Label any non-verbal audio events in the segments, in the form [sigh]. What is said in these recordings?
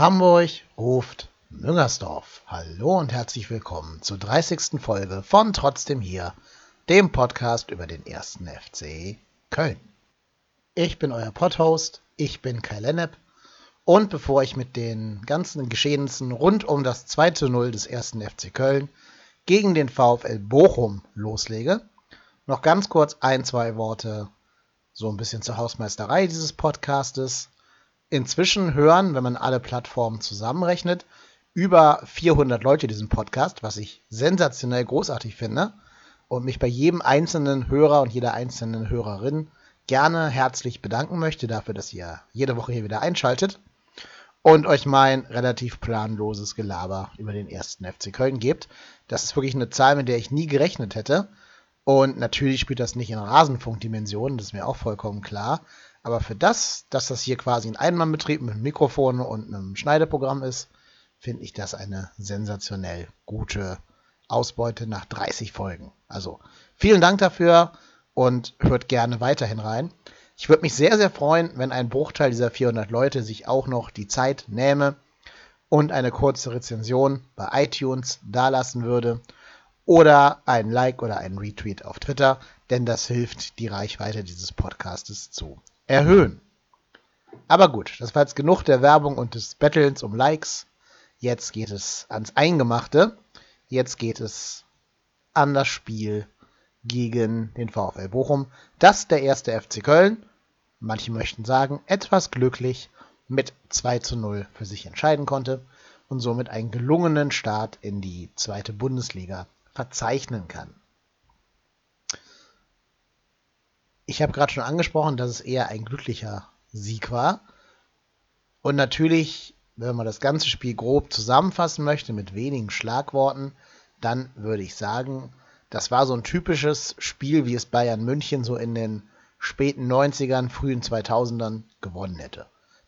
Hamburg ruft Müngersdorf. Hallo und herzlich willkommen zur 30. Folge von Trotzdem hier, dem Podcast über den ersten FC Köln. Ich bin euer Podhost, ich bin Kai Lennep und bevor ich mit den ganzen Geschehnissen rund um das 2 zu 0 des ersten FC Köln gegen den VfL Bochum loslege, noch ganz kurz ein, zwei Worte so ein bisschen zur Hausmeisterei dieses Podcastes inzwischen hören, wenn man alle Plattformen zusammenrechnet, über 400 Leute diesen Podcast, was ich sensationell großartig finde und mich bei jedem einzelnen Hörer und jeder einzelnen Hörerin gerne herzlich bedanken möchte dafür, dass ihr jede Woche hier wieder einschaltet und euch mein relativ planloses Gelaber über den ersten FC Köln gebt. Das ist wirklich eine Zahl, mit der ich nie gerechnet hätte. Und natürlich spielt das nicht in Rasenfunkdimensionen, das ist mir auch vollkommen klar. Aber für das, dass das hier quasi ein Einmannbetrieb mit Mikrofon und einem Schneideprogramm ist, finde ich das eine sensationell gute Ausbeute nach 30 Folgen. Also vielen Dank dafür und hört gerne weiterhin rein. Ich würde mich sehr, sehr freuen, wenn ein Bruchteil dieser 400 Leute sich auch noch die Zeit nähme und eine kurze Rezension bei iTunes dalassen würde oder ein Like oder ein Retweet auf Twitter, denn das hilft, die Reichweite dieses Podcastes zu erhöhen. Aber gut, das war jetzt genug der Werbung und des Battlens um Likes. Jetzt geht es ans Eingemachte. Jetzt geht es an das Spiel gegen den VfL Bochum, das der erste FC Köln, manche möchten sagen, etwas glücklich mit 2 zu 0 für sich entscheiden konnte und somit einen gelungenen Start in die zweite Bundesliga verzeichnen kann. Ich habe gerade schon angesprochen, dass es eher ein glücklicher Sieg war. Und natürlich, wenn man das ganze Spiel grob zusammenfassen möchte mit wenigen Schlagworten, dann würde ich sagen, das war so ein typisches Spiel, wie es Bayern München so in den späten 90ern, frühen 2000ern gewonnen hätte.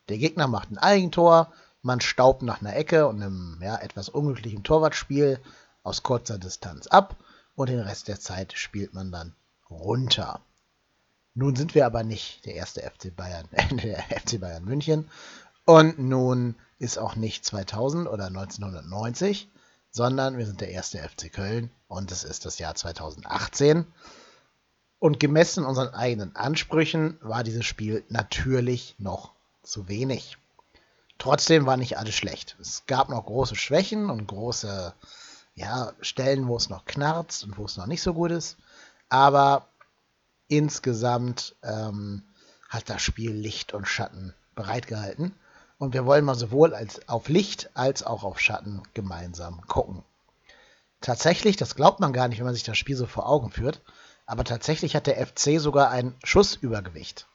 Der Gegner macht ein Eigentor, man staubt nach einer Ecke und einem ja, etwas unglücklichen Torwartspiel aus kurzer Distanz ab und den Rest der Zeit spielt man dann runter. Nun sind wir aber nicht der erste FC Bayern, [laughs] der FC Bayern München. Und nun ist auch nicht 2000 oder 1990, sondern wir sind der erste FC Köln und es ist das Jahr 2018. Und gemessen unseren eigenen Ansprüchen war dieses Spiel natürlich noch zu wenig. Trotzdem war nicht alles schlecht. Es gab noch große Schwächen und große ja, Stellen, wo es noch knarzt und wo es noch nicht so gut ist. Aber insgesamt ähm, hat das Spiel Licht und Schatten bereitgehalten. Und wir wollen mal sowohl als auf Licht als auch auf Schatten gemeinsam gucken. Tatsächlich, das glaubt man gar nicht, wenn man sich das Spiel so vor Augen führt, aber tatsächlich hat der FC sogar ein Schussübergewicht.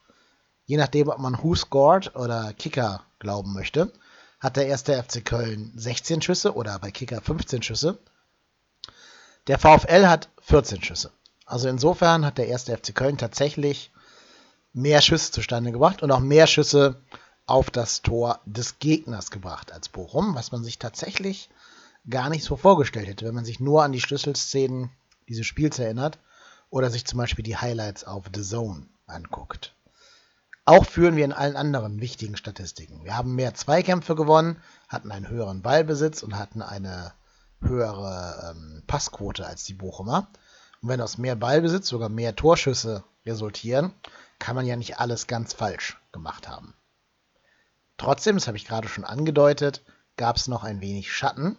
Je nachdem, ob man Who scored oder Kicker glauben möchte, hat der erste FC Köln 16 Schüsse oder bei Kicker 15 Schüsse. Der VfL hat 14 Schüsse. Also insofern hat der erste FC Köln tatsächlich mehr Schüsse zustande gebracht und auch mehr Schüsse auf das Tor des Gegners gebracht als Bochum, was man sich tatsächlich gar nicht so vorgestellt hätte, wenn man sich nur an die Schlüsselszenen dieses Spiels erinnert oder sich zum Beispiel die Highlights auf The Zone anguckt. Auch führen wir in allen anderen wichtigen Statistiken. Wir haben mehr Zweikämpfe gewonnen, hatten einen höheren Ballbesitz und hatten eine höhere ähm, Passquote als die Bochumer. Und wenn aus mehr Ballbesitz sogar mehr Torschüsse resultieren, kann man ja nicht alles ganz falsch gemacht haben. Trotzdem, das habe ich gerade schon angedeutet, gab es noch ein wenig Schatten.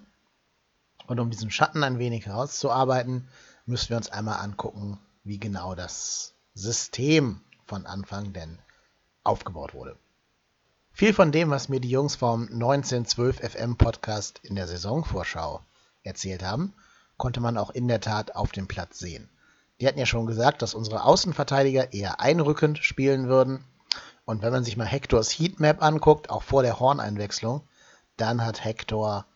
Und um diesen Schatten ein wenig herauszuarbeiten, müssen wir uns einmal angucken, wie genau das System von Anfang denn aufgebaut wurde. Viel von dem, was mir die Jungs vom 1912 FM Podcast in der Saisonvorschau erzählt haben, konnte man auch in der Tat auf dem Platz sehen. Die hatten ja schon gesagt, dass unsere Außenverteidiger eher einrückend spielen würden. Und wenn man sich mal Hectors Heatmap anguckt, auch vor der Horneinwechslung, dann hat Hector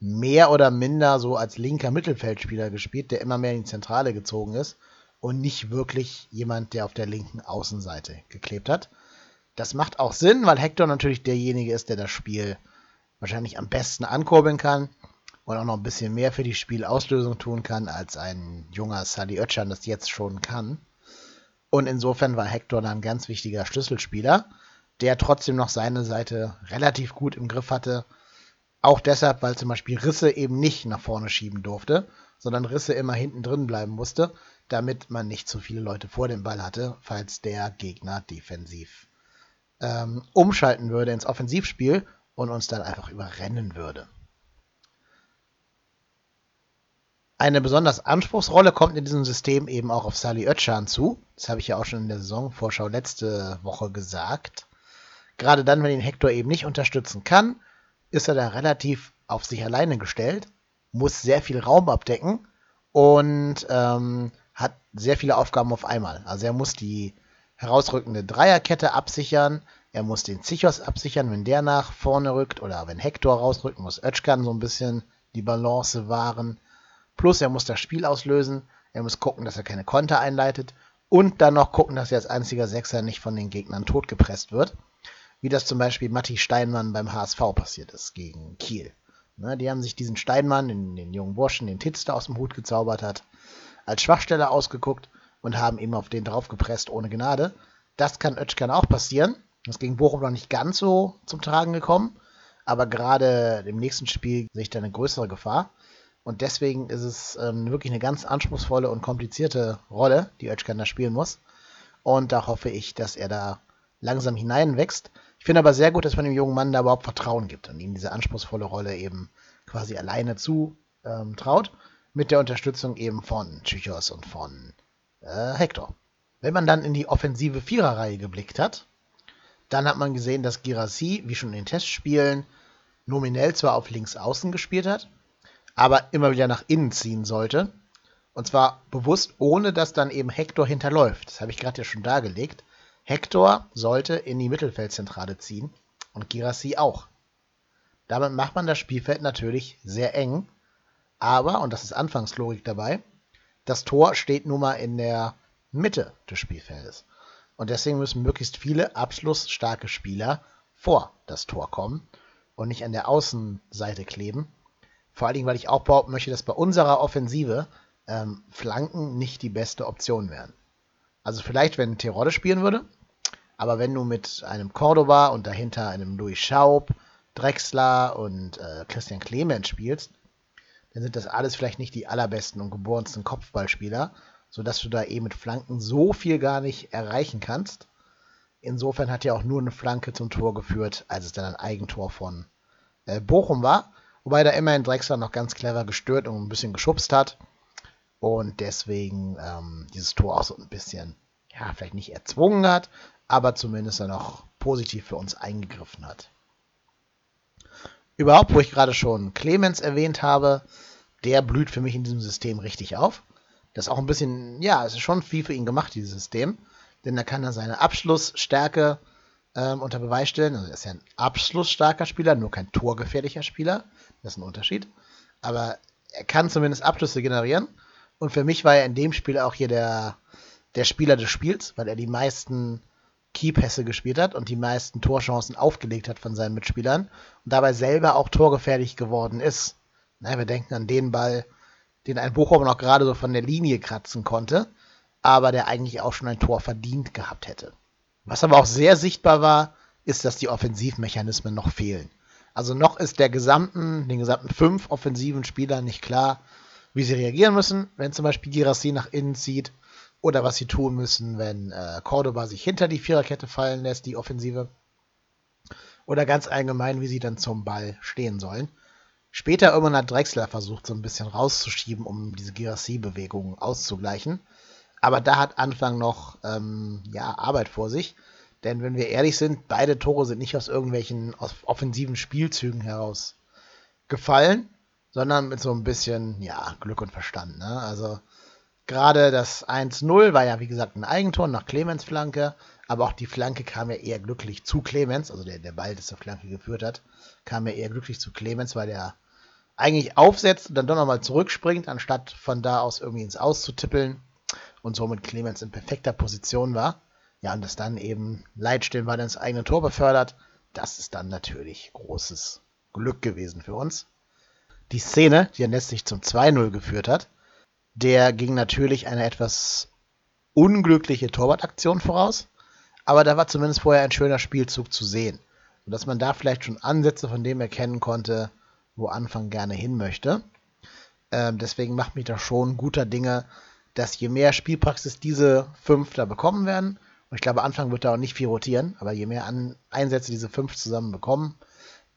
mehr oder minder so als linker Mittelfeldspieler gespielt, der immer mehr in die Zentrale gezogen ist und nicht wirklich jemand, der auf der linken Außenseite geklebt hat. Das macht auch Sinn, weil Hector natürlich derjenige ist, der das Spiel wahrscheinlich am besten ankurbeln kann und auch noch ein bisschen mehr für die Spielauslösung tun kann, als ein junger Sally Oetschan das jetzt schon kann. Und insofern war Hector dann ein ganz wichtiger Schlüsselspieler, der trotzdem noch seine Seite relativ gut im Griff hatte, Auch deshalb, weil zum Beispiel Risse eben nicht nach vorne schieben durfte, sondern Risse immer hinten drin bleiben musste, damit man nicht zu viele Leute vor dem Ball hatte, falls der Gegner defensiv ähm, umschalten würde ins Offensivspiel und uns dann einfach überrennen würde. Eine besonders Anspruchsrolle kommt in diesem System eben auch auf Sali Özcan zu. Das habe ich ja auch schon in der Saisonvorschau letzte Woche gesagt. Gerade dann, wenn ihn Hector eben nicht unterstützen kann, ist er da relativ auf sich alleine gestellt, muss sehr viel Raum abdecken und ähm, hat sehr viele Aufgaben auf einmal. Also er muss die herausrückende Dreierkette absichern, er muss den Zichos absichern, wenn der nach vorne rückt oder wenn Hector rausrückt, muss Özcan so ein bisschen die Balance wahren. Plus er muss das Spiel auslösen, er muss gucken, dass er keine Konter einleitet und dann noch gucken, dass er als einziger Sechser nicht von den Gegnern totgepresst wird. Wie das zum Beispiel Matti Steinmann beim HSV passiert ist gegen Kiel. Ne, die haben sich diesen Steinmann, den, den jungen Burschen, den Titz da aus dem Hut gezaubert hat, als Schwachstelle ausgeguckt und haben eben auf den draufgepresst ohne Gnade. Das kann Oetschkan auch passieren. Das gegen Bochum noch nicht ganz so zum Tragen gekommen, aber gerade im nächsten Spiel sehe ich da eine größere Gefahr. Und deswegen ist es ähm, wirklich eine ganz anspruchsvolle und komplizierte Rolle, die Özcan da spielen muss. Und da hoffe ich, dass er da langsam hineinwächst. Ich finde aber sehr gut, dass man dem jungen Mann da überhaupt Vertrauen gibt und ihm diese anspruchsvolle Rolle eben quasi alleine zutraut. Ähm, mit der Unterstützung eben von Tschüchos und von äh, Hector. Wenn man dann in die offensive Viererreihe geblickt hat, dann hat man gesehen, dass Girassi, wie schon in den Testspielen, nominell zwar auf links außen gespielt hat, aber immer wieder nach innen ziehen sollte. Und zwar bewusst, ohne dass dann eben Hector hinterläuft. Das habe ich gerade ja schon dargelegt. Hector sollte in die Mittelfeldzentrale ziehen und Girassi auch. Damit macht man das Spielfeld natürlich sehr eng. Aber, und das ist Anfangslogik dabei, das Tor steht nun mal in der Mitte des Spielfeldes. Und deswegen müssen möglichst viele abschlussstarke Spieler vor das Tor kommen und nicht an der Außenseite kleben, vor allen Dingen, weil ich auch behaupten möchte, dass bei unserer Offensive ähm, Flanken nicht die beste Option wären. Also vielleicht, wenn Terodde spielen würde, aber wenn du mit einem Cordoba und dahinter einem Louis Schaub, Drexler und äh, Christian Clemens spielst, dann sind das alles vielleicht nicht die allerbesten und geborensten Kopfballspieler, sodass du da eben mit Flanken so viel gar nicht erreichen kannst. Insofern hat ja auch nur eine Flanke zum Tor geführt, als es dann ein Eigentor von äh, Bochum war. Wobei da immerhin Drexler noch ganz clever gestört und ein bisschen geschubst hat. Und deswegen ähm, dieses Tor auch so ein bisschen, ja, vielleicht nicht erzwungen hat, aber zumindest dann auch positiv für uns eingegriffen hat. Überhaupt, wo ich gerade schon Clemens erwähnt habe, der blüht für mich in diesem System richtig auf. Das ist auch ein bisschen, ja, es ist schon viel für ihn gemacht, dieses System. Denn da kann er seine Abschlussstärke ähm, unter Beweis stellen. Also er ist ja ein abschlussstarker Spieler, nur kein torgefährlicher Spieler. Das ist ein Unterschied. Aber er kann zumindest Abschlüsse generieren. Und für mich war er in dem Spiel auch hier der, der Spieler des Spiels, weil er die meisten Keypässe gespielt hat und die meisten Torchancen aufgelegt hat von seinen Mitspielern und dabei selber auch torgefährlich geworden ist. Na, wir denken an den Ball, den ein Bochum noch gerade so von der Linie kratzen konnte, aber der eigentlich auch schon ein Tor verdient gehabt hätte. Was aber auch sehr sichtbar war, ist, dass die Offensivmechanismen noch fehlen. Also noch ist der gesamten, den gesamten fünf offensiven Spielern nicht klar, wie sie reagieren müssen, wenn zum Beispiel Girassi nach innen zieht oder was sie tun müssen, wenn äh, Cordoba sich hinter die Viererkette fallen lässt, die Offensive. Oder ganz allgemein, wie sie dann zum Ball stehen sollen. Später irgendwann hat Drexler versucht, so ein bisschen rauszuschieben, um diese Girassi-Bewegung auszugleichen. Aber da hat Anfang noch ähm, ja, Arbeit vor sich. Denn wenn wir ehrlich sind, beide Tore sind nicht aus irgendwelchen offensiven Spielzügen heraus gefallen, sondern mit so ein bisschen ja, Glück und Verstand. Ne? Also gerade das 1-0 war ja, wie gesagt, ein Eigentor nach Clemens Flanke, aber auch die Flanke kam ja eher glücklich zu Clemens, also der, der Ball, der zur Flanke geführt hat, kam ja eher glücklich zu Clemens, weil der eigentlich aufsetzt und dann doch nochmal zurückspringt, anstatt von da aus irgendwie ins Aus zu tippeln und somit Clemens in perfekter Position war. Ja, und das dann eben war ins eigene Tor befördert. Das ist dann natürlich großes Glück gewesen für uns. Die Szene, die dann letztlich zum 2-0 geführt hat, der ging natürlich eine etwas unglückliche Torwartaktion voraus, aber da war zumindest vorher ein schöner Spielzug zu sehen. Und dass man da vielleicht schon Ansätze von dem erkennen konnte, wo Anfang gerne hin möchte. Ähm, deswegen macht mich da schon guter Dinge, dass je mehr Spielpraxis diese fünf da bekommen werden, und ich glaube, Anfang wird da auch nicht viel rotieren, aber je mehr An Einsätze diese fünf zusammen bekommen,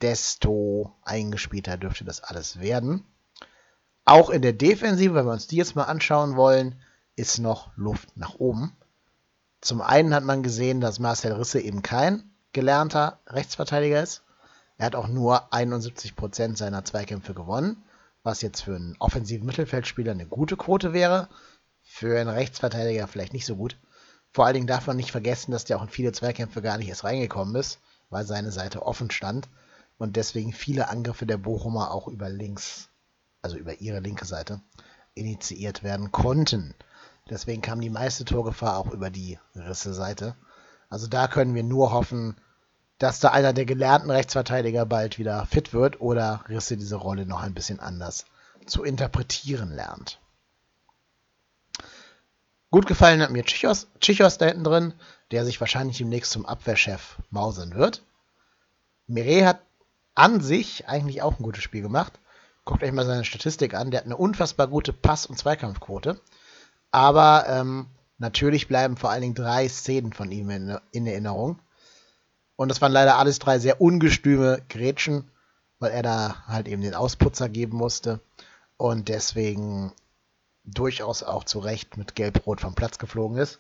desto eingespielter dürfte das alles werden. Auch in der Defensive, wenn wir uns die jetzt mal anschauen wollen, ist noch Luft nach oben. Zum einen hat man gesehen, dass Marcel Risse eben kein gelernter Rechtsverteidiger ist. Er hat auch nur 71% seiner Zweikämpfe gewonnen, was jetzt für einen offensiven Mittelfeldspieler eine gute Quote wäre. Für einen Rechtsverteidiger vielleicht nicht so gut. Vor allen Dingen darf man nicht vergessen, dass der auch in viele Zweikämpfe gar nicht erst reingekommen ist, weil seine Seite offen stand und deswegen viele Angriffe der Bochumer auch über links, also über ihre linke Seite, initiiert werden konnten. Deswegen kam die meiste Torgefahr auch über die Risse-Seite. Also da können wir nur hoffen, dass da einer der gelernten Rechtsverteidiger bald wieder fit wird oder Risse diese Rolle noch ein bisschen anders zu interpretieren lernt. Gut gefallen hat mir Chichos, da hinten drin, der sich wahrscheinlich demnächst zum Abwehrchef mausern wird. Mire hat an sich eigentlich auch ein gutes Spiel gemacht. Guckt euch mal seine Statistik an. Der hat eine unfassbar gute Pass- und Zweikampfquote. Aber ähm, natürlich bleiben vor allen Dingen drei Szenen von ihm in, in Erinnerung. Und das waren leider alles drei sehr ungestüme Grätschen, weil er da halt eben den Ausputzer geben musste. Und deswegen durchaus auch zu Recht mit Gelb-Rot vom Platz geflogen ist.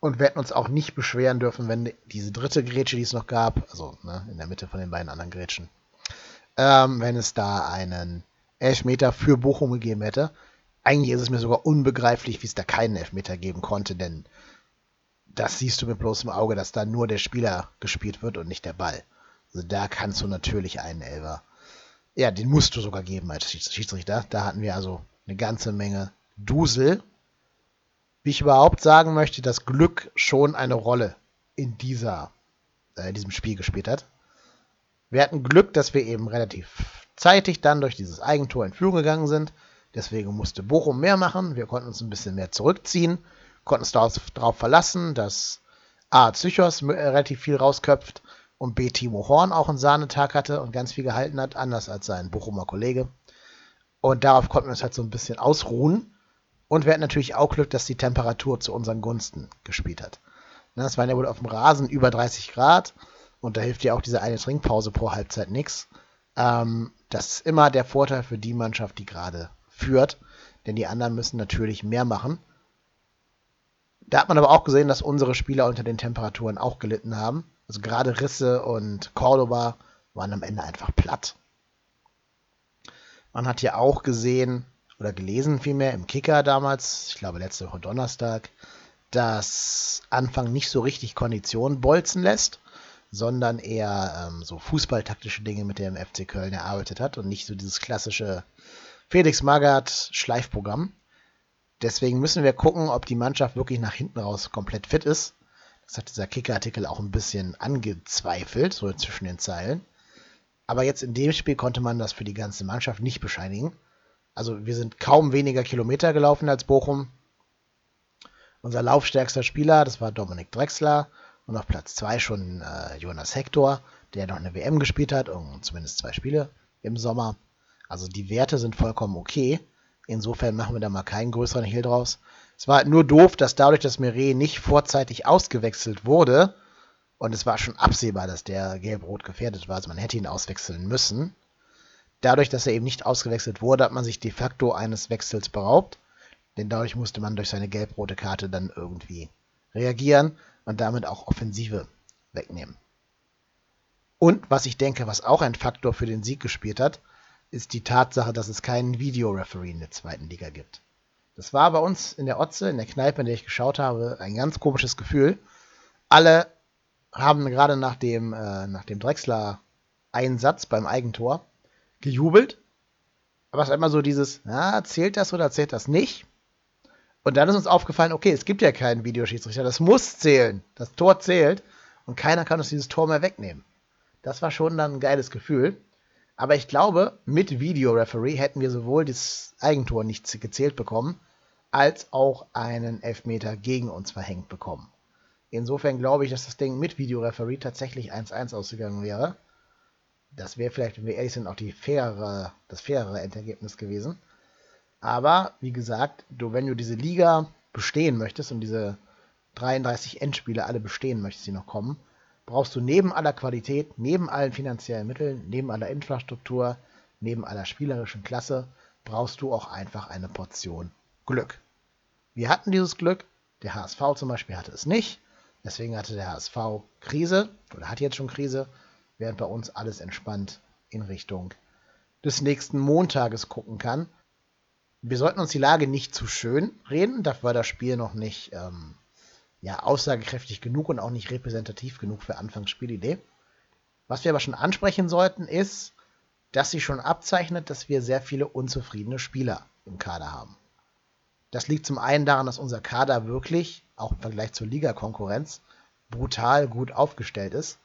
Und wir hätten uns auch nicht beschweren dürfen, wenn diese dritte Grätsche, die es noch gab, also ne, in der Mitte von den beiden anderen Grätschen, ähm, wenn es da einen Elfmeter für Bochum gegeben hätte. Eigentlich ist es mir sogar unbegreiflich, wie es da keinen Elfmeter geben konnte, denn das siehst du mit bloßem Auge, dass da nur der Spieler gespielt wird und nicht der Ball. Also da kannst du natürlich einen Elfer. Ja, den musst du sogar geben als Schiedsrichter. Da hatten wir also eine ganze Menge Dusel. Wie ich überhaupt sagen möchte, dass Glück schon eine Rolle in dieser, äh, in diesem Spiel gespielt hat. Wir hatten Glück, dass wir eben relativ zeitig dann durch dieses Eigentor in Führung gegangen sind. Deswegen musste Bochum mehr machen. Wir konnten uns ein bisschen mehr zurückziehen, konnten uns darauf verlassen, dass A. Zychos äh, relativ viel rausköpft und B. Timo Horn auch einen Sahnetag hatte und ganz viel gehalten hat, anders als sein Bochumer Kollege. Und darauf konnten wir uns halt so ein bisschen ausruhen. Und wir hatten natürlich auch Glück, dass die Temperatur zu unseren Gunsten gespielt hat. Das waren ja wohl auf dem Rasen über 30 Grad. Und da hilft ja auch diese eine Trinkpause pro Halbzeit nichts. Ähm, das ist immer der Vorteil für die Mannschaft, die gerade führt. Denn die anderen müssen natürlich mehr machen. Da hat man aber auch gesehen, dass unsere Spieler unter den Temperaturen auch gelitten haben. Also gerade Risse und Cordoba waren am Ende einfach platt. Man hat ja auch gesehen oder gelesen vielmehr im Kicker damals, ich glaube letzte Woche Donnerstag, dass Anfang nicht so richtig Kondition bolzen lässt sondern eher ähm, so fußballtaktische Dinge mit dem FC Köln erarbeitet hat und nicht so dieses klassische Felix Magath Schleifprogramm. Deswegen müssen wir gucken, ob die Mannschaft wirklich nach hinten raus komplett fit ist. Das hat dieser Kicker-Artikel auch ein bisschen angezweifelt, so zwischen den Zeilen. Aber jetzt in dem Spiel konnte man das für die ganze Mannschaft nicht bescheinigen. Also wir sind kaum weniger Kilometer gelaufen als Bochum. Unser laufstärkster Spieler, das war Dominik Drexler, und auf Platz 2 schon äh, Jonas Hector, der noch eine WM gespielt hat und zumindest zwei Spiele im Sommer. Also die Werte sind vollkommen okay. Insofern machen wir da mal keinen größeren Hehl draus. Es war halt nur doof, dass dadurch, dass Meret nicht vorzeitig ausgewechselt wurde, und es war schon absehbar, dass der gelb-rot gefährdet war, also man hätte ihn auswechseln müssen. Dadurch, dass er eben nicht ausgewechselt wurde, hat man sich de facto eines Wechsels beraubt, denn dadurch musste man durch seine gelb-rote Karte dann irgendwie reagieren und damit auch Offensive wegnehmen. Und was ich denke, was auch ein Faktor für den Sieg gespielt hat, ist die Tatsache, dass es keinen Videoreferee in der zweiten Liga gibt. Das war bei uns in der Otze, in der Kneipe, in der ich geschaut habe, ein ganz komisches Gefühl. Alle haben gerade nach dem, äh, nach dem Drechsler-Einsatz beim Eigentor gejubelt. Aber es ist immer so dieses, na, zählt das oder zählt das nicht? Und dann ist uns aufgefallen, okay, es gibt ja keinen Videoschiedsrichter, das muss zählen. Das Tor zählt und keiner kann uns dieses Tor mehr wegnehmen. Das war schon dann ein geiles Gefühl. Aber ich glaube, mit Videoreferee hätten wir sowohl das Eigentor nicht gezählt bekommen, als auch einen Elfmeter gegen uns verhängt bekommen. Insofern glaube ich, dass das Ding mit Videoreferee tatsächlich 1-1 ausgegangen wäre. Das wäre vielleicht, wenn wir ehrlich sind, auch die fairere, das fairere Endergebnis gewesen. Aber wie gesagt, du, wenn du diese Liga bestehen möchtest und diese 33 Endspiele alle bestehen möchtest, die noch kommen, brauchst du neben aller Qualität, neben allen finanziellen Mitteln, neben aller Infrastruktur, neben aller spielerischen Klasse, brauchst du auch einfach eine Portion Glück. Wir hatten dieses Glück, der HSV zum Beispiel hatte es nicht, deswegen hatte der HSV Krise oder hat jetzt schon Krise, während bei uns alles entspannt in Richtung des nächsten Montages gucken kann. Wir sollten uns die Lage nicht zu schön reden, dafür war das Spiel noch nicht ähm, ja, aussagekräftig genug und auch nicht repräsentativ genug für Anfangsspielidee. Was wir aber schon ansprechen sollten, ist, dass sich schon abzeichnet, dass wir sehr viele unzufriedene Spieler im Kader haben. Das liegt zum einen daran, dass unser Kader wirklich, auch im Vergleich zur Ligakonkurrenz, brutal gut aufgestellt ist.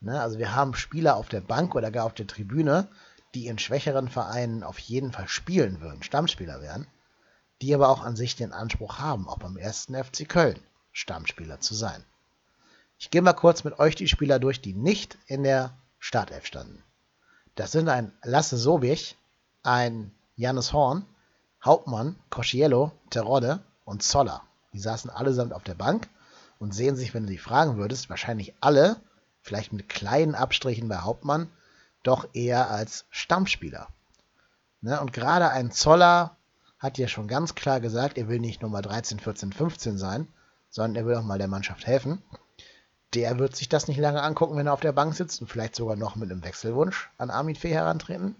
Ne, also wir haben Spieler auf der Bank oder gar auf der Tribüne, die in schwächeren Vereinen auf jeden Fall spielen würden, Stammspieler wären, die aber auch an sich den Anspruch haben, auch beim ersten FC Köln Stammspieler zu sein. Ich gehe mal kurz mit euch die Spieler durch, die nicht in der Startelf standen. Das sind ein Lasse Sobich, ein Jannis Horn, Hauptmann, Cosciello, Terodde und Zoller. Die saßen allesamt auf der Bank und sehen sich, wenn du sie fragen würdest, wahrscheinlich alle, vielleicht mit kleinen Abstrichen bei Hauptmann, doch eher als Stammspieler. Ne? Und gerade ein Zoller hat ja schon ganz klar gesagt, er will nicht Nummer 13, 14, 15 sein, sondern er will auch mal der Mannschaft helfen. Der wird sich das nicht lange angucken, wenn er auf der Bank sitzt und vielleicht sogar noch mit einem Wechselwunsch an Armin Fee herantreten.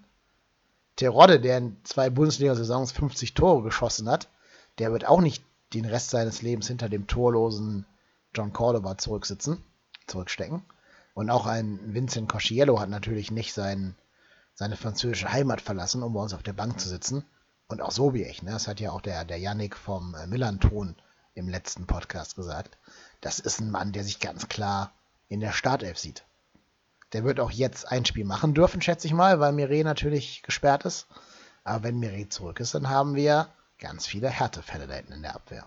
Terodde, der in zwei Bundesliga-Saisons 50 Tore geschossen hat, der wird auch nicht den Rest seines Lebens hinter dem torlosen John Cordoba zurücksitzen, zurückstecken. Und auch ein Vincent Cosciello hat natürlich nicht sein, seine französische Heimat verlassen, um bei uns auf der Bank zu sitzen. Und auch Sobiech, ne? das hat ja auch der, der Yannick vom äh, Millanton im letzten Podcast gesagt. Das ist ein Mann, der sich ganz klar in der Startelf sieht. Der wird auch jetzt ein Spiel machen dürfen, schätze ich mal, weil Mire natürlich gesperrt ist. Aber wenn Mire zurück ist, dann haben wir ganz viele Härtefälle da hinten in der Abwehr.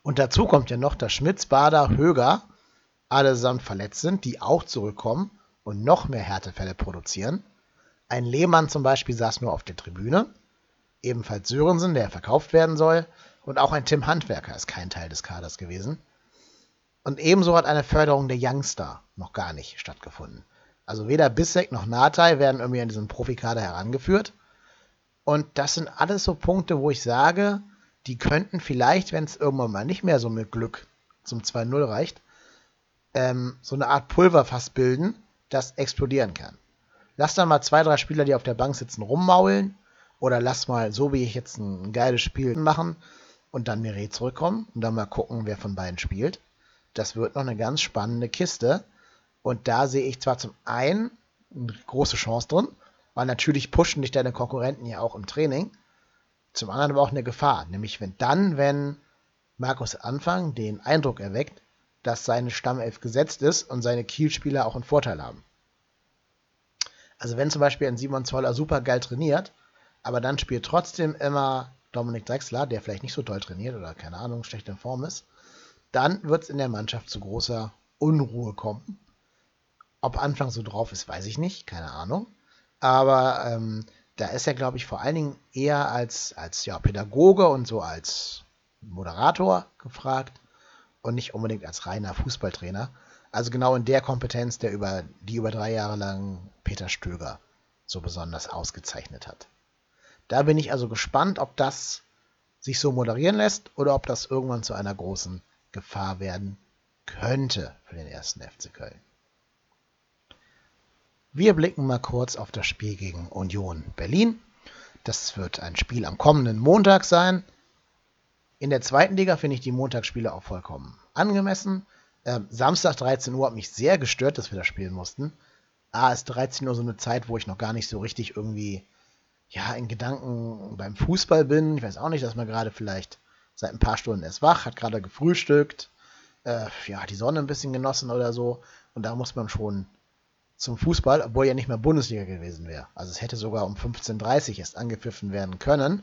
Und dazu kommt ja noch, dass Schmitz, Bader, Höger allesamt verletzt sind, die auch zurückkommen und noch mehr Härtefälle produzieren. Ein Lehmann zum Beispiel saß nur auf der Tribüne. Ebenfalls Sörensen, der verkauft werden soll. Und auch ein Tim Handwerker ist kein Teil des Kaders gewesen. Und ebenso hat eine Förderung der Youngster noch gar nicht stattgefunden. Also weder Bissek noch Natai werden irgendwie an diesen Profikader herangeführt. Und das sind alles so Punkte, wo ich sage, die könnten vielleicht, wenn es irgendwann mal nicht mehr so mit Glück zum 2-0 reicht, ähm, so eine Art Pulverfass bilden, das explodieren kann. Lass dann mal zwei, drei Spieler, die auf der Bank sitzen, rummaulen. Oder lass mal, so wie ich jetzt ein geiles Spiel machen und dann Mireille zurückkommen und dann mal gucken, wer von beiden spielt. Das wird noch eine ganz spannende Kiste. Und da sehe ich zwar zum einen eine große Chance drin, weil natürlich pushen dich deine Konkurrenten ja auch im Training. Zum anderen aber auch eine Gefahr. Nämlich wenn dann, wenn Markus Anfang den Eindruck erweckt, dass seine Stammelf gesetzt ist und seine Kielspieler auch einen Vorteil haben. Also wenn zum Beispiel ein Simon Zoller super geil trainiert, aber dann spielt trotzdem immer Dominik Drexler, der vielleicht nicht so toll trainiert oder keine Ahnung, schlecht in Form ist, dann wird es in der Mannschaft zu großer Unruhe kommen. Ob Anfang so drauf ist, weiß ich nicht, keine Ahnung. Aber ähm, da ist er, glaube ich, vor allen Dingen eher als, als ja, Pädagoge und so als Moderator gefragt und nicht unbedingt als reiner Fußballtrainer. Also genau in der Kompetenz, der über, die über drei Jahre lang Peter Stöger so besonders ausgezeichnet hat. Da bin ich also gespannt, ob das sich so moderieren lässt oder ob das irgendwann zu einer großen Gefahr werden könnte für den ersten FC Köln. Wir blicken mal kurz auf das Spiel gegen Union Berlin. Das wird ein Spiel am kommenden Montag sein. In der zweiten Liga finde ich die Montagsspiele auch vollkommen angemessen. Ähm, Samstag 13 Uhr hat mich sehr gestört, dass wir das spielen mussten. A ist 13 Uhr so eine Zeit, wo ich noch gar nicht so richtig irgendwie ja, in Gedanken beim Fußball bin. Ich weiß auch nicht, dass man gerade vielleicht seit ein paar Stunden erst wach, hat gerade gefrühstückt, äh, ja, die Sonne ein bisschen genossen oder so. Und da muss man schon zum Fußball, obwohl ja nicht mehr Bundesliga gewesen wäre. Also es hätte sogar um 15.30 Uhr erst angepfiffen werden können,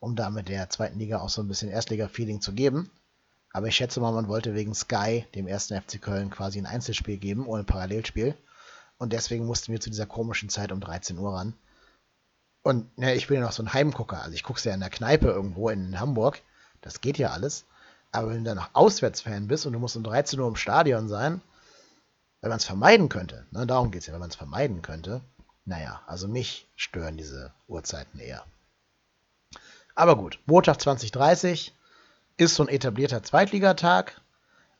um damit der zweiten Liga auch so ein bisschen Erstliga-Feeling zu geben. Aber ich schätze mal, man wollte wegen Sky dem ersten FC Köln quasi ein Einzelspiel geben, ohne Parallelspiel. Und deswegen mussten wir zu dieser komischen Zeit um 13 Uhr ran. Und ne, ich bin ja noch so ein Heimgucker. Also ich gucke ja in der Kneipe irgendwo in Hamburg. Das geht ja alles. Aber wenn du dann noch Auswärtsfan bist und du musst um 13 Uhr im Stadion sein, wenn man es vermeiden könnte, ne, darum geht es ja, wenn man es vermeiden könnte, naja, also mich stören diese Uhrzeiten eher. Aber gut, Montag 2030 ist so ein etablierter Zweitligatag.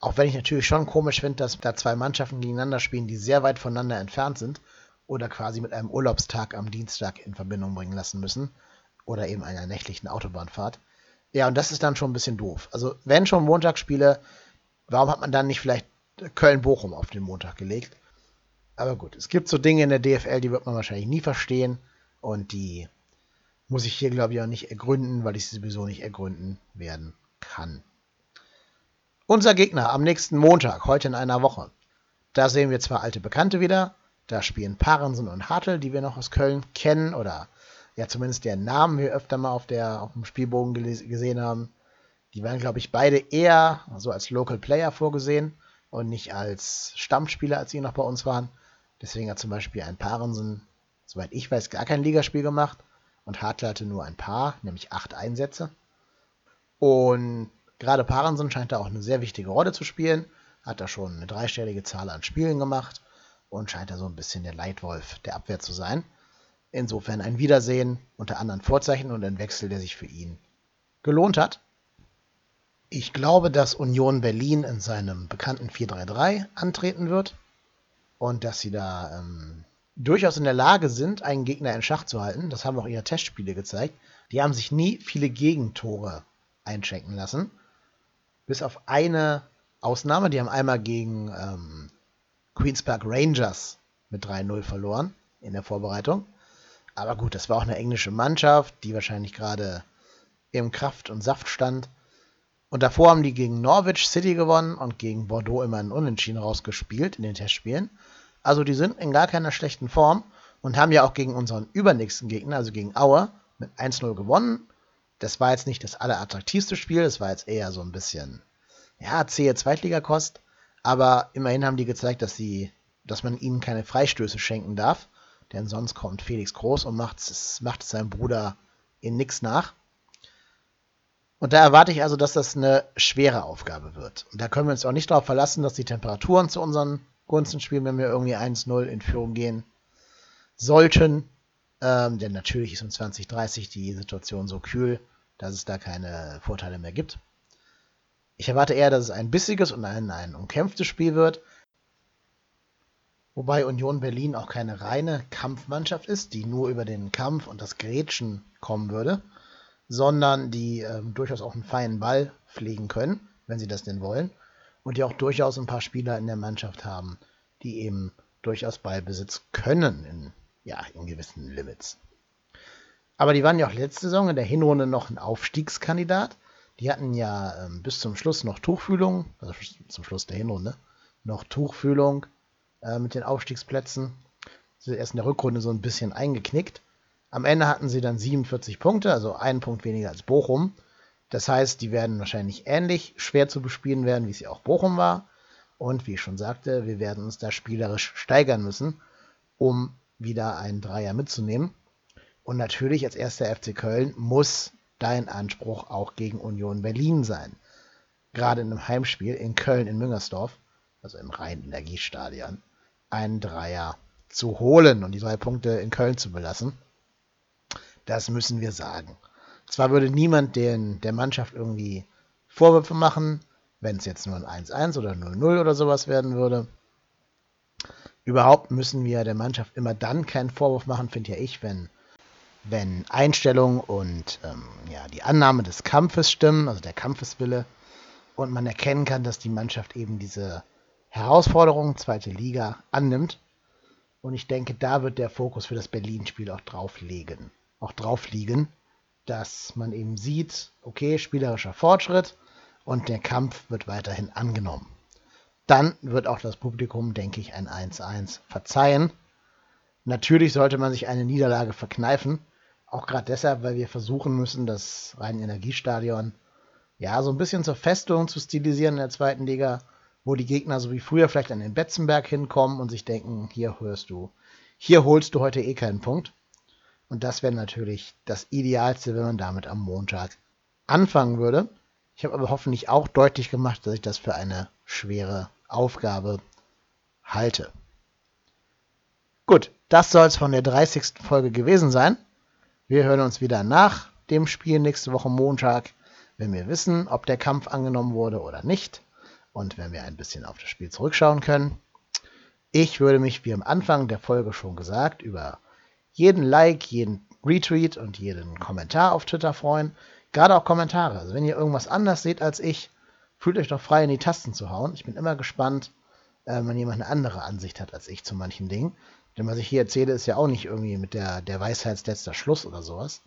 Auch wenn ich natürlich schon komisch finde, dass da zwei Mannschaften gegeneinander spielen, die sehr weit voneinander entfernt sind oder quasi mit einem Urlaubstag am Dienstag in Verbindung bringen lassen müssen oder eben einer nächtlichen Autobahnfahrt. Ja, und das ist dann schon ein bisschen doof. Also, wenn schon Montagsspiele, warum hat man dann nicht vielleicht Köln-Bochum auf den Montag gelegt? Aber gut, es gibt so Dinge in der DFL, die wird man wahrscheinlich nie verstehen und die muss ich hier, glaube ich, auch nicht ergründen, weil ich sie sowieso nicht ergründen werden kann. Unser Gegner am nächsten Montag, heute in einer Woche. Da sehen wir zwar alte Bekannte wieder. Da spielen Parensen und Hartl, die wir noch aus Köln kennen oder ja zumindest deren Namen wir öfter mal auf, der, auf dem Spielbogen gesehen haben. Die waren, glaube ich, beide eher so als Local Player vorgesehen und nicht als Stammspieler, als sie noch bei uns waren. Deswegen hat zum Beispiel ein Parensen, soweit ich weiß, gar kein Ligaspiel gemacht und Hartl hatte nur ein paar, nämlich acht Einsätze. Und gerade Parensen scheint da auch eine sehr wichtige Rolle zu spielen, hat da schon eine dreistellige Zahl an Spielen gemacht und scheint da so ein bisschen der Leitwolf der Abwehr zu sein. Insofern ein Wiedersehen unter anderen Vorzeichen und ein Wechsel, der sich für ihn gelohnt hat. Ich glaube, dass Union Berlin in seinem bekannten 4-3-3 antreten wird und dass sie da ähm, durchaus in der Lage sind, einen Gegner in Schach zu halten. Das haben auch ihre Testspiele gezeigt. Die haben sich nie viele Gegentore einschenken lassen. Bis auf eine Ausnahme. Die haben einmal gegen ähm, Queens Park Rangers mit 3-0 verloren in der Vorbereitung. Aber gut, das war auch eine englische Mannschaft, die wahrscheinlich gerade im Kraft und Saft stand. Und davor haben die gegen Norwich City gewonnen und gegen Bordeaux immer einen Unentschieden rausgespielt in den Testspielen. Also die sind in gar keiner schlechten Form und haben ja auch gegen unseren übernächsten Gegner, also gegen Aue, mit 1-0 gewonnen. Das war jetzt nicht das allerattraktivste Spiel, das war jetzt eher so ein bisschen, ja, zähe Zweitligakost. Aber immerhin haben die gezeigt, dass sie, dass man ihnen keine Freistöße schenken darf. Denn sonst kommt Felix Groß und macht es, seinem Bruder in nix nach. Und da erwarte ich also, dass das eine schwere Aufgabe wird. Und da können wir uns auch nicht darauf verlassen, dass die Temperaturen zu unseren Gunsten spielen, wenn wir irgendwie 1-0 in Führung gehen sollten. Ähm, denn natürlich ist um 2030 die Situation so kühl, dass es da keine Vorteile mehr gibt. Ich erwarte eher, dass es ein bissiges und ein, ein umkämpftes Spiel wird. Wobei Union Berlin auch keine reine Kampfmannschaft ist, die nur über den Kampf und das Grätschen kommen würde, sondern die ähm, durchaus auch einen feinen Ball pflegen können, wenn sie das denn wollen. Und die auch durchaus ein paar Spieler in der Mannschaft haben, die eben durchaus Ballbesitz können in, ja, in gewissen Limits. Aber die waren ja auch letzte Saison in der Hinrunde noch ein Aufstiegskandidat. Die hatten ja ähm, bis zum Schluss noch Tuchfühlung, also zum Schluss der Hinrunde, noch Tuchfühlung äh, mit den Aufstiegsplätzen. Sie erst in der Rückrunde so ein bisschen eingeknickt. Am Ende hatten sie dann 47 Punkte, also einen Punkt weniger als Bochum. Das heißt, die werden wahrscheinlich ähnlich schwer zu bespielen werden, wie es ja auch Bochum war. Und wie ich schon sagte, wir werden uns da spielerisch steigern müssen, um wieder einen Dreier mitzunehmen. Und natürlich als erster FC Köln muss dein Anspruch auch gegen Union Berlin sein. Gerade in einem Heimspiel in Köln in Müngersdorf, also im Rhein-Energiestadion, einen Dreier zu holen und die drei Punkte in Köln zu belassen. Das müssen wir sagen. Zwar würde niemand den, der Mannschaft irgendwie Vorwürfe machen, wenn es jetzt nur ein 1-1 oder 0-0 oder sowas werden würde. Überhaupt müssen wir der Mannschaft immer dann keinen Vorwurf machen, finde ja ich, wenn wenn Einstellung und ähm, ja, die Annahme des Kampfes stimmen, also der Kampfeswille, und man erkennen kann, dass die Mannschaft eben diese Herausforderung, zweite Liga, annimmt. Und ich denke, da wird der Fokus für das Berlin-Spiel auch drauf liegen. Auch drauf liegen, dass man eben sieht, okay, spielerischer Fortschritt und der Kampf wird weiterhin angenommen. Dann wird auch das Publikum, denke ich, ein 1-1 verzeihen. Natürlich sollte man sich eine Niederlage verkneifen, auch gerade deshalb, weil wir versuchen müssen, das Rhein-Energiestadion ja so ein bisschen zur Festung zu stilisieren in der zweiten Liga wo die Gegner so wie früher vielleicht an den Betzenberg hinkommen und sich denken, hier hörst du, hier holst du heute eh keinen Punkt. Und das wäre natürlich das Idealste, wenn man damit am Montag anfangen würde. Ich habe aber hoffentlich auch deutlich gemacht, dass ich das für eine schwere Aufgabe halte. Gut, das soll es von der 30. Folge gewesen sein. Wir hören uns wieder nach dem Spiel nächste Woche Montag, wenn wir wissen, ob der Kampf angenommen wurde oder nicht und wenn wir ein bisschen auf das Spiel zurückschauen können. Ich würde mich, wie am Anfang der Folge schon gesagt, über jeden Like, jeden Retweet und jeden Kommentar auf Twitter freuen. Gerade auch Kommentare. Also wenn ihr irgendwas anders seht als ich, fühlt euch doch frei in die Tasten zu hauen. Ich bin immer gespannt, äh, wenn jemand eine andere Ansicht hat als ich zu manchen Dingen. Denn was ich hier erzähle, ist ja auch nicht irgendwie mit der, der Weisheitsletzter Schluss oder sowas.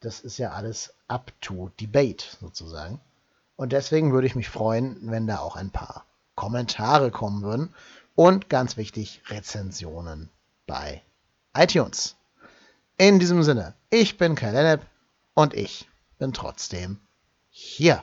Das ist ja alles up to debate sozusagen. Und deswegen würde ich mich freuen, wenn da auch ein paar Kommentare kommen würden. Und ganz wichtig, Rezensionen bei iTunes. In diesem Sinne, ich bin Kai Lennep und ich bin trotzdem hier.